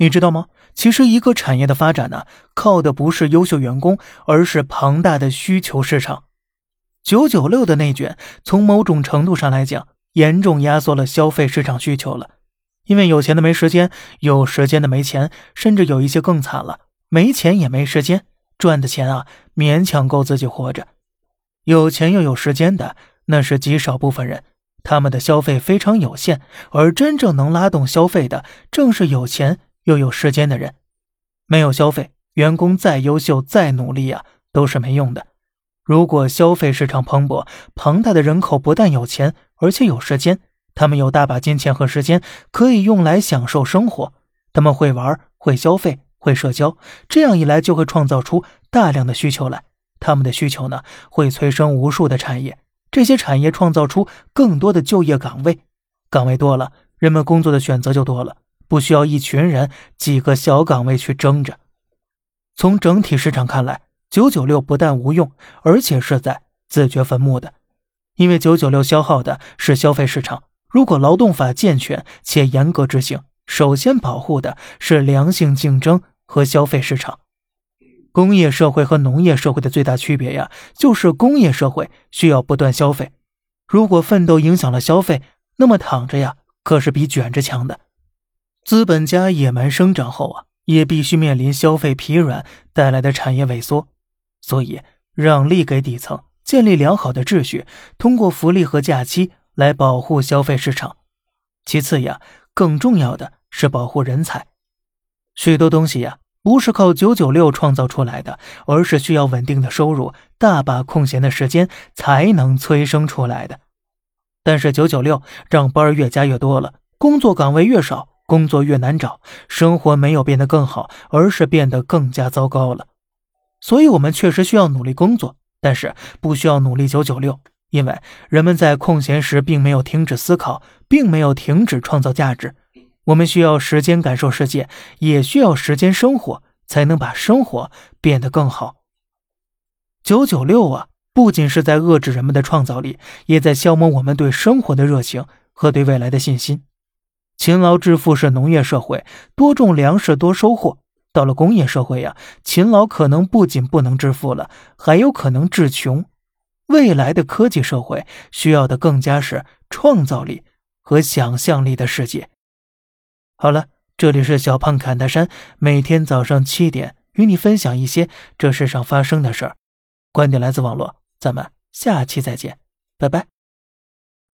你知道吗？其实一个产业的发展呢，靠的不是优秀员工，而是庞大的需求市场。九九六的内卷，从某种程度上来讲，严重压缩了消费市场需求了。因为有钱的没时间，有时间的没钱，甚至有一些更惨了，没钱也没时间，赚的钱啊，勉强够自己活着。有钱又有时间的，那是极少部分人。他们的消费非常有限，而真正能拉动消费的，正是有钱又有时间的人。没有消费，员工再优秀、再努力啊，都是没用的。如果消费市场蓬勃，庞大的人口不但有钱，而且有时间，他们有大把金钱和时间可以用来享受生活。他们会玩、会消费、会社交，这样一来就会创造出大量的需求来。他们的需求呢，会催生无数的产业。这些产业创造出更多的就业岗位，岗位多了，人们工作的选择就多了，不需要一群人几个小岗位去争着。从整体市场看来，九九六不但无用，而且是在自掘坟墓的，因为九九六消耗的是消费市场。如果劳动法健全且严格执行，首先保护的是良性竞争和消费市场。工业社会和农业社会的最大区别呀，就是工业社会需要不断消费。如果奋斗影响了消费，那么躺着呀，可是比卷着强的。资本家野蛮生长后啊，也必须面临消费疲软带来的产业萎缩。所以，让利给底层，建立良好的秩序，通过福利和假期来保护消费市场。其次呀，更重要的是保护人才。许多东西呀。不是靠九九六创造出来的，而是需要稳定的收入、大把空闲的时间才能催生出来的。但是九九六让班越加越多了，工作岗位越少，工作越难找，生活没有变得更好，而是变得更加糟糕了。所以，我们确实需要努力工作，但是不需要努力九九六，因为人们在空闲时并没有停止思考，并没有停止创造价值。我们需要时间感受世界，也需要时间生活，才能把生活变得更好。九九六啊，不仅是在遏制人们的创造力，也在消磨我们对生活的热情和对未来的信心。勤劳致富是农业社会，多种粮食多收获。到了工业社会呀，勤劳可能不仅不能致富了，还有可能致穷。未来的科技社会需要的更加是创造力和想象力的世界。好了，这里是小胖侃大山，每天早上七点与你分享一些这世上发生的事儿。观点来自网络，咱们下期再见，拜拜。